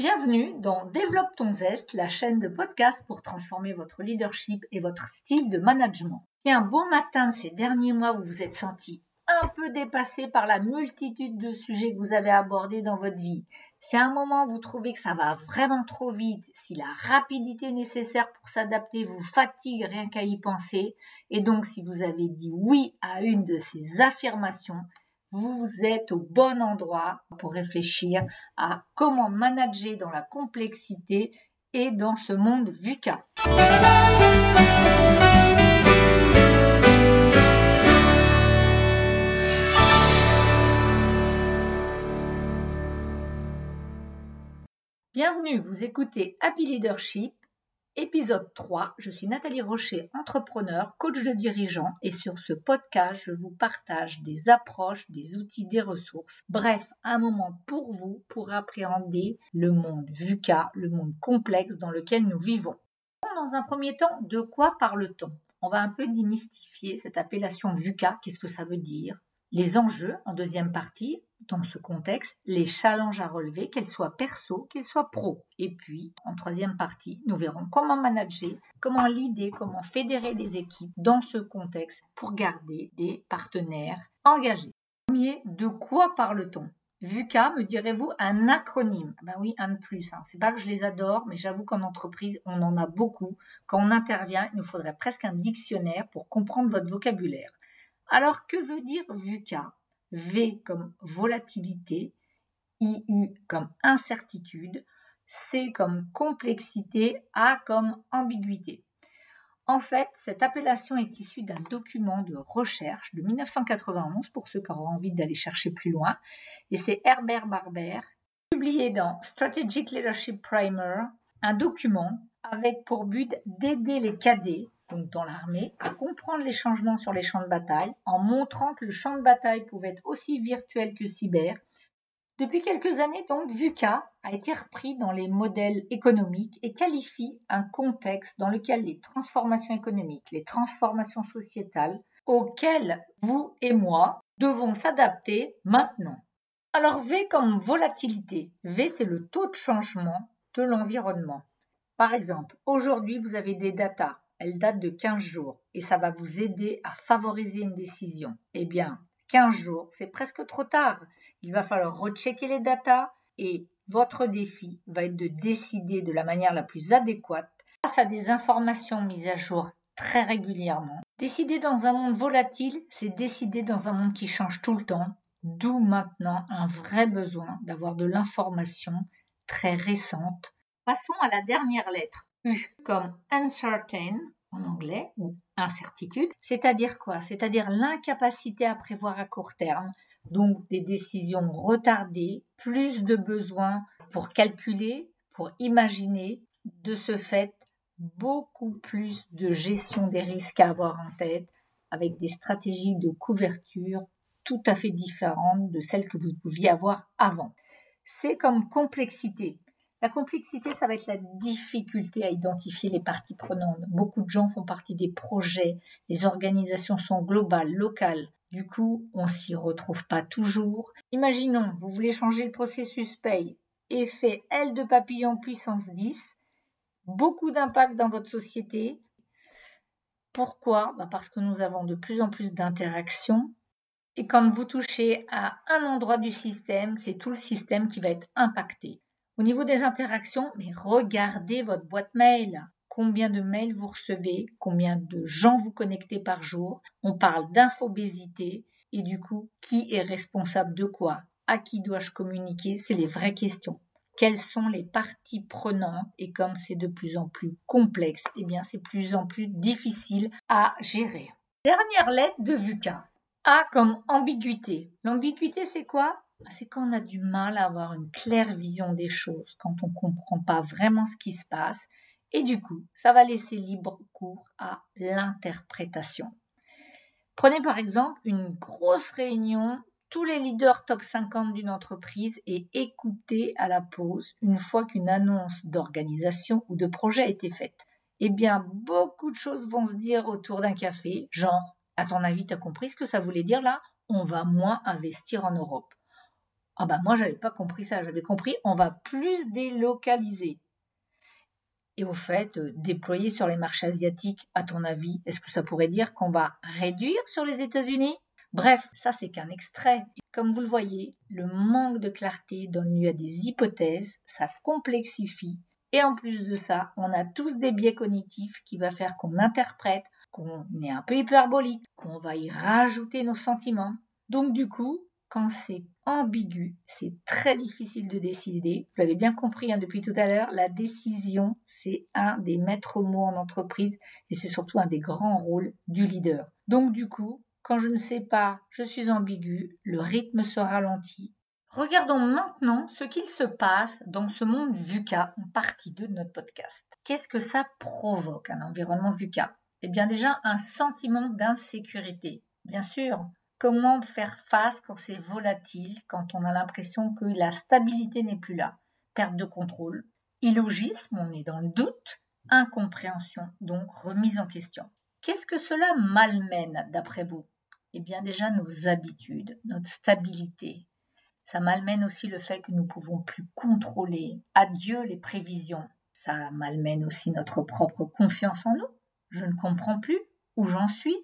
Bienvenue dans Développe ton zeste, la chaîne de podcast pour transformer votre leadership et votre style de management. Si un beau matin de ces derniers mois, vous vous êtes senti un peu dépassé par la multitude de sujets que vous avez abordés dans votre vie, si à un moment vous trouvez que ça va vraiment trop vite, si la rapidité nécessaire pour s'adapter vous fatigue rien qu'à y penser, et donc si vous avez dit oui à une de ces affirmations, vous êtes au bon endroit pour réfléchir à comment manager dans la complexité et dans ce monde VUCA. Bienvenue, vous écoutez Happy Leadership, épisode 3. Je suis Nathalie Rocher, entrepreneur, coach de dirigeants et sur ce podcast, je vous partage des approches, des outils, des ressources. Bref, un moment pour vous pour appréhender le monde VUCA, le monde complexe dans lequel nous vivons. Dans un premier temps, de quoi parle-t-on? On va un peu démystifier cette appellation VUCA, qu'est-ce que ça veut dire? Les enjeux en deuxième partie, dans ce contexte, les challenges à relever, qu'elles soient perso, qu'elles soient pro. Et puis, en troisième partie, nous verrons comment manager, comment l'idée, comment fédérer les équipes dans ce contexte pour garder des partenaires engagés. Premier, de quoi parle-t-on? VUCA, me direz-vous, un acronyme. Ben oui, un de plus. Hein. C'est pas que je les adore, mais j'avoue qu'en entreprise, on en a beaucoup. Quand on intervient, il nous faudrait presque un dictionnaire pour comprendre votre vocabulaire. Alors, que veut dire VUCA V comme volatilité, IU comme incertitude, C comme complexité, A comme ambiguïté. En fait, cette appellation est issue d'un document de recherche de 1991 pour ceux qui auront envie d'aller chercher plus loin. Et c'est Herbert Barber, publié dans Strategic Leadership Primer, un document avec pour but d'aider les cadets dans l'armée, à comprendre les changements sur les champs de bataille, en montrant que le champ de bataille pouvait être aussi virtuel que cyber. Depuis quelques années, donc, VUCA a été repris dans les modèles économiques et qualifie un contexte dans lequel les transformations économiques, les transformations sociétales, auxquelles vous et moi devons s'adapter maintenant. Alors V comme volatilité. V, c'est le taux de changement de l'environnement. Par exemple, aujourd'hui, vous avez des datas elle date de 15 jours et ça va vous aider à favoriser une décision. Eh bien, 15 jours, c'est presque trop tard. Il va falloir rechecker les datas et votre défi va être de décider de la manière la plus adéquate face à des informations mises à jour très régulièrement. Décider dans un monde volatile, c'est décider dans un monde qui change tout le temps, d'où maintenant un vrai besoin d'avoir de l'information très récente. Passons à la dernière lettre, Comme uncertain en anglais ou incertitude, c'est-à-dire quoi? C'est-à-dire l'incapacité à prévoir à court terme, donc des décisions retardées, plus de besoins pour calculer, pour imaginer, de ce fait beaucoup plus de gestion des risques à avoir en tête avec des stratégies de couverture tout à fait différentes de celles que vous pouviez avoir avant. C'est comme complexité. La complexité, ça va être la difficulté à identifier les parties prenantes. Beaucoup de gens font partie des projets, les organisations sont globales, locales. Du coup, on s'y retrouve pas toujours. Imaginons, vous voulez changer le processus paye, effet L de papillon puissance 10, beaucoup d'impact dans votre société. Pourquoi? Bah, Parce que nous avons de plus en plus d'interactions. Et quand vous touchez à un endroit du système, c'est tout le système qui va être impacté. Au niveau des interactions, mais regardez votre boîte mail. Combien de mails vous recevez, combien de gens vous connectez par jour. On parle d'infobésité et du coup, qui est responsable de quoi? À qui dois-je communiquer? C'est les vraies questions. Quelles sont les parties prenantes? Et comme c'est de plus en plus complexe, eh bien c'est de plus en plus difficile à gérer. Dernière lettre de VUCA. A comme ambiguïté. L'ambiguïté, c'est quoi? C'est quand on a du mal à avoir une claire vision des choses, quand on ne comprend pas vraiment ce qui se passe, et du coup, ça va laisser libre cours à l'interprétation. Prenez par exemple une grosse réunion, tous les leaders top 50 d'une entreprise et écoutez à la pause une fois qu'une annonce d'organisation ou de projet a été faite. Eh bien, beaucoup de choses vont se dire autour d'un café, genre, à ton avis, tu as compris ce que ça voulait dire là? On va moins investir en Europe Ah ben moi, j'avais pas compris ça. J'avais compris, on va plus délocaliser. Et au fait, euh, déployer sur les marchés asiatiques, à ton avis, est-ce que ça pourrait dire qu'on va réduire sur les États-Unis? Bref, ça c'est qu'un extrait. Comme vous le voyez, le manque de clarté donne lieu à des hypothèses, ça complexifie. Et en plus de ça, on a tous des biais cognitifs qui va faire qu'on interprète, qu'on est un peu hyperbolique, qu'on va y rajouter nos sentiments. Donc du coup, quand c'est ambigu, c'est très difficile de décider. Vous l'avez bien compris hein, depuis tout à l'heure, la décision, c'est un des maîtres mots en entreprise et c'est surtout un des grands rôles du leader. Donc du coup, quand je ne sais pas, je suis ambigu, le rythme se ralentit. Regardons maintenant ce qu'il se passe dans ce monde VUCA en partie 2 de notre podcast. Qu'est-ce que ça provoque, un environnement VUCA? Eh bien déjà, un sentiment d'insécurité. Bien sûr, Comment faire face quand c'est volatile, quand on a l'impression que la stabilité n'est plus là? Perte de contrôle, illogisme, on est dans le doute, incompréhension, donc remise en question. Qu'est-ce que cela malmène d'après vous? Eh bien déjà nos habitudes, notre stabilité. Ça malmène aussi le fait que nous pouvons plus contrôler. Adieu les prévisions. Ça malmène aussi notre propre confiance en nous. Je ne comprends plus où j'en suis.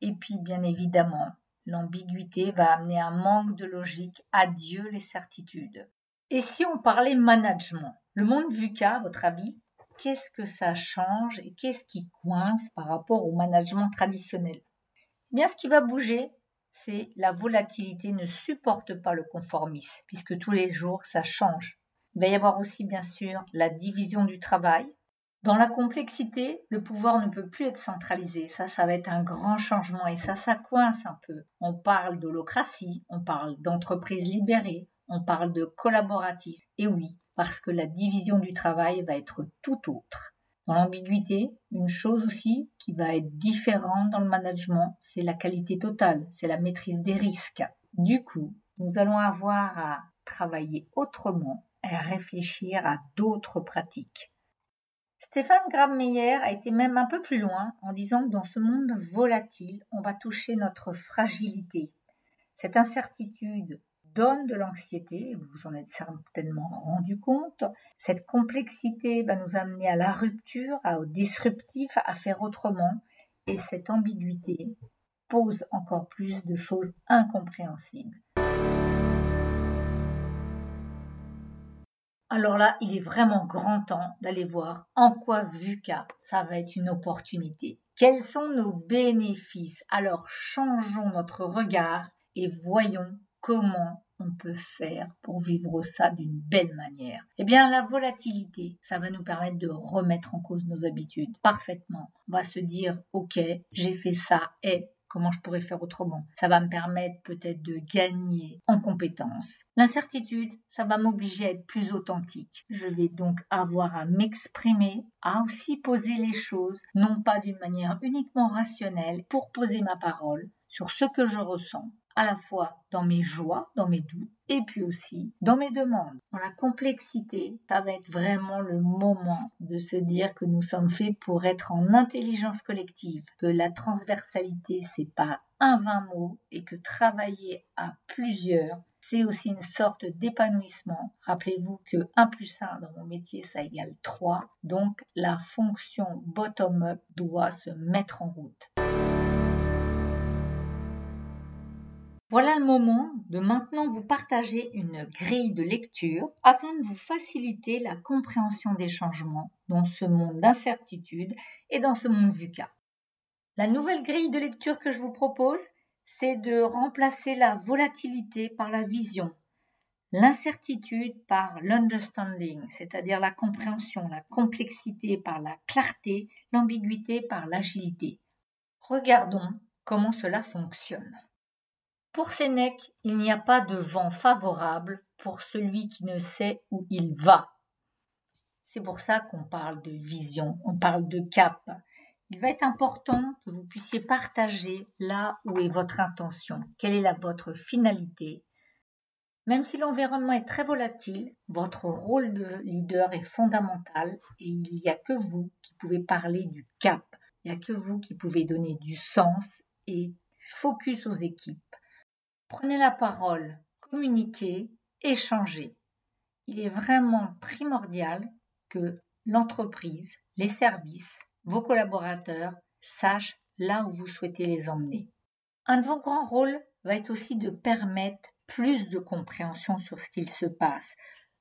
Et puis bien évidemment, L'ambiguïté va amener un manque de logique. Adieu les certitudes. Et si on parlait management? Le monde VUCA, à votre avis, qu'est-ce que ça change et qu'est-ce qui coince par rapport au management traditionnel? Eh Bien, ce qui va bouger, c'est la volatilité ne supporte pas le conformisme, puisque tous les jours, ça change. Il va y avoir aussi, bien sûr, la division du travail, dans la complexité, le pouvoir ne peut plus être centralisé. Ça, ça va être un grand changement et ça, ça coince un peu. On parle d'holocratie, on parle d'entreprise libérée, on parle de collaboratif. Et oui, parce que la division du travail va être tout autre. Dans l'ambiguïté, une chose aussi qui va être différente dans le management, c'est la qualité totale, c'est la maîtrise des risques. Du coup, nous allons avoir à travailler autrement, à réfléchir à d'autres pratiques. Stéphane Graham-Meyer a été même un peu plus loin en disant que dans ce monde volatile, on va toucher notre fragilité. Cette incertitude donne de l'anxiété, vous vous en êtes certainement rendu compte. Cette complexité va nous amener à la rupture, au disruptif, à faire autrement. Et cette ambiguïté pose encore plus de choses incompréhensibles. Alors là, il est vraiment grand temps d'aller voir en quoi VUCA, ça va être une opportunité. Quels sont nos bénéfices? Alors changeons notre regard et voyons comment on peut faire pour vivre ça d'une belle manière Eh bien, la volatilité, ça va nous permettre de remettre en cause nos habitudes parfaitement. On va se dire, ok, j'ai fait ça et comment je pourrais faire autrement. Ça va me permettre peut-être de gagner en compétences. L'incertitude, ça va m'obliger à être plus authentique. Je vais donc avoir à m'exprimer, à aussi poser les choses, non pas d'une manière uniquement rationnelle, pour poser ma parole sur ce que je ressens, à la fois dans mes joies, dans mes doutes, et puis aussi dans mes demandes. Dans la complexité, ça va être vraiment le moment de se dire que nous sommes faits pour être en intelligence collective, que la transversalité, c'est pas un vain mot, et que travailler à plusieurs, c'est aussi une sorte d'épanouissement. Rappelez-vous que 1 plus 1 dans mon métier, ça égale 3. Donc la fonction bottom-up doit se mettre en route. Voilà le moment de maintenant vous partager une grille de lecture afin de vous faciliter la compréhension des changements dans ce monde d'incertitude et dans ce monde VUCA. La nouvelle grille de lecture que je vous propose, c'est de remplacer la volatilité par la vision, l'incertitude par l'understanding, c'est-à-dire la compréhension, la complexité par la clarté, l'ambiguïté par l'agilité. Regardons comment cela fonctionne. Pour Sénèque, il n'y a pas de vent favorable pour celui qui ne sait où il va. C'est pour ça qu'on parle de vision, on parle de cap. Il va être important que vous puissiez partager là où est votre intention, quelle est votre finalité. Même si l'environnement est très volatile, votre rôle de leader est fondamental et il n'y a que vous qui pouvez parler du cap. Il n'y a que vous qui pouvez donner du sens et focus aux équipes. Prenez la parole, communiquez échanger. Il est vraiment primordial que l'entreprise, les services, vos collaborateurs sachent là où vous souhaitez les emmener. Un de vos grands rôles va être aussi de permettre plus de compréhension sur ce qu'il se passe,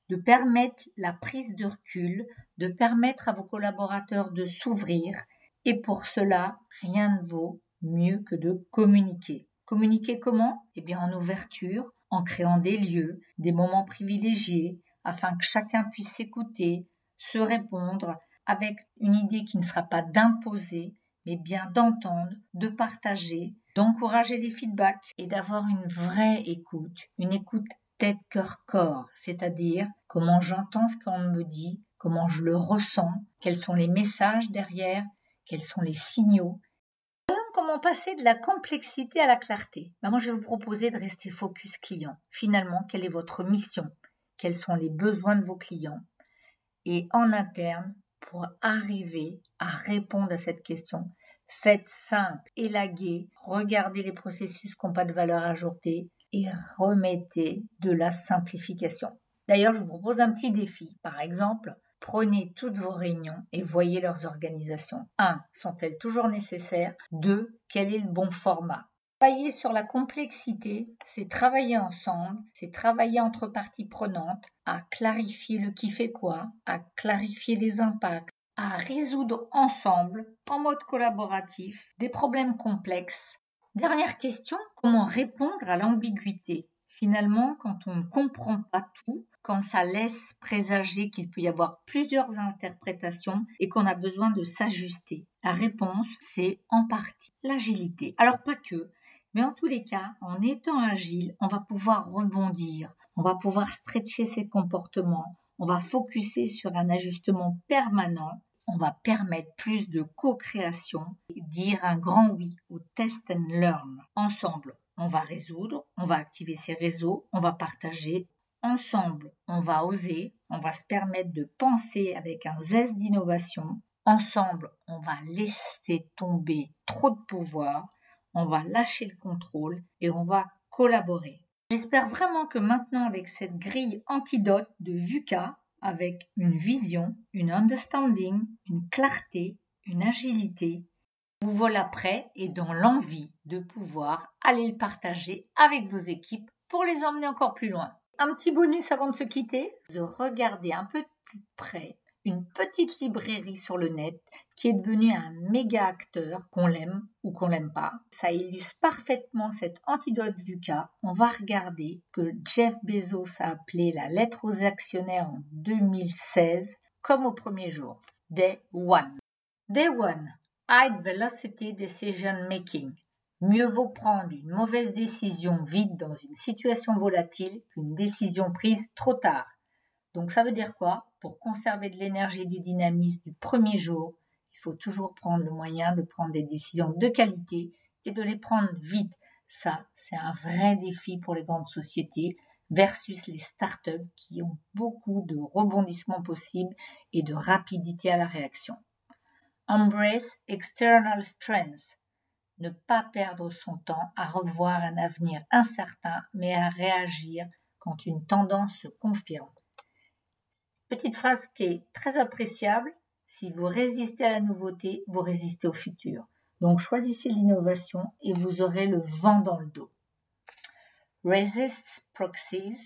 de permettre la prise de recul, de permettre à vos collaborateurs de s'ouvrir. Et pour cela, rien ne vaut mieux que de communiquer. Communiquer comment? Eh bien en ouverture, en créant des lieux, des moments privilégiés, afin que chacun puisse s'écouter, se répondre, avec une idée qui ne sera pas d'imposer, mais bien d'entendre, de partager, d'encourager les feedbacks et d'avoir une vraie écoute, une écoute tête, cœur, corps, c'est-à-dire comment j'entends ce qu'on me dit, comment je le ressens, quels sont les messages derrière, quels sont les signaux. Passer de la complexité à la clarté ben Moi, je vais vous proposer de rester focus client. Finalement, quelle est votre mission? Quels sont les besoins de vos clients? Et en interne, pour arriver à répondre à cette question, Faites simple, élaguez, regardez les processus qui n'ont pas de valeur ajoutée et remettez de la simplification. D'ailleurs, je vous propose un petit défi. Par exemple, prenez toutes vos réunions et voyez leurs organisations. 1. Sont-elles toujours nécessaires? 2. Quel est le bon format? Travailler sur la complexité, c'est travailler ensemble, c'est travailler entre parties prenantes à clarifier le qui fait quoi, à clarifier les impacts, à résoudre ensemble, en mode collaboratif, des problèmes complexes. Dernière question, comment répondre à l'ambiguïté? Finalement, quand on ne comprend pas tout, quand ça laisse présager qu'il peut y avoir plusieurs interprétations et qu'on a besoin de s'ajuster. La réponse, c'est en partie l'agilité. Alors pas que, mais en tous les cas, en étant agile, on va pouvoir rebondir, on va pouvoir stretcher ses comportements, on va focuser sur un ajustement permanent, on va permettre plus de co-création, dire un grand oui au test and learn. Ensemble, on va résoudre, on va activer ses réseaux, on va partager. Ensemble, on va oser, on va se permettre de penser avec un zeste d'innovation. Ensemble, on va laisser tomber trop de pouvoir, on va lâcher le contrôle et on va collaborer. J'espère vraiment que maintenant, avec cette grille antidote de VUCA, avec une vision, une understanding, une clarté, une agilité, vous voilà prêt et dans l'envie de pouvoir aller le partager avec vos équipes pour les emmener encore plus loin. Un petit bonus avant de se quitter, de regarder un peu plus près une petite librairie sur le net qui est devenue un méga acteur, qu'on l'aime ou qu'on l'aime pas. Ça illustre parfaitement cet antidote VUCA. On va regarder que Jeff Bezos a appelé la lettre aux actionnaires en 2016 comme au premier jour. Day One. Day One. High Velocity Decision Making. Mieux vaut prendre une mauvaise décision vite dans une situation volatile qu'une décision prise trop tard. Donc ça veut dire quoi? Pour conserver de l'énergie et du dynamisme du premier jour, il faut toujours prendre le moyen de prendre des décisions de qualité et de les prendre vite. Ça, c'est un vrai défi pour les grandes sociétés versus les startups qui ont beaucoup de rebondissements possibles et de rapidité à la réaction. Embrace external strengths. Ne pas perdre son temps à revoir un avenir incertain, mais à réagir quand une tendance se confirme. Petite phrase qui est très appréciable. Si vous résistez à la nouveauté, vous résistez au futur. Donc choisissez l'innovation et vous aurez le vent dans le dos. Resist proxies.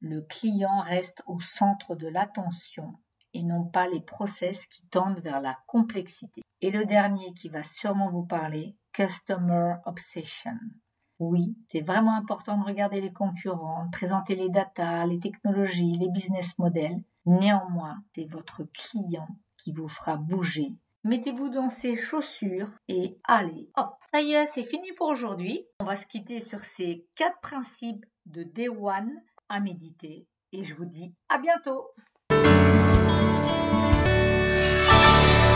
Le client reste au centre de l'attention et non pas les process qui tendent vers la complexité. Et le dernier qui va sûrement vous parler, Customer Obsession. Oui, c'est vraiment important de regarder les concurrents, présenter les data, les technologies, les business models, Néanmoins, c'est votre client qui vous fera bouger. Mettez-vous dans ses chaussures et allez, hop. Ça y est, c'est fini pour aujourd'hui. On va se quitter sur ces quatre principes de Day One à méditer. Et je vous dis à bientôt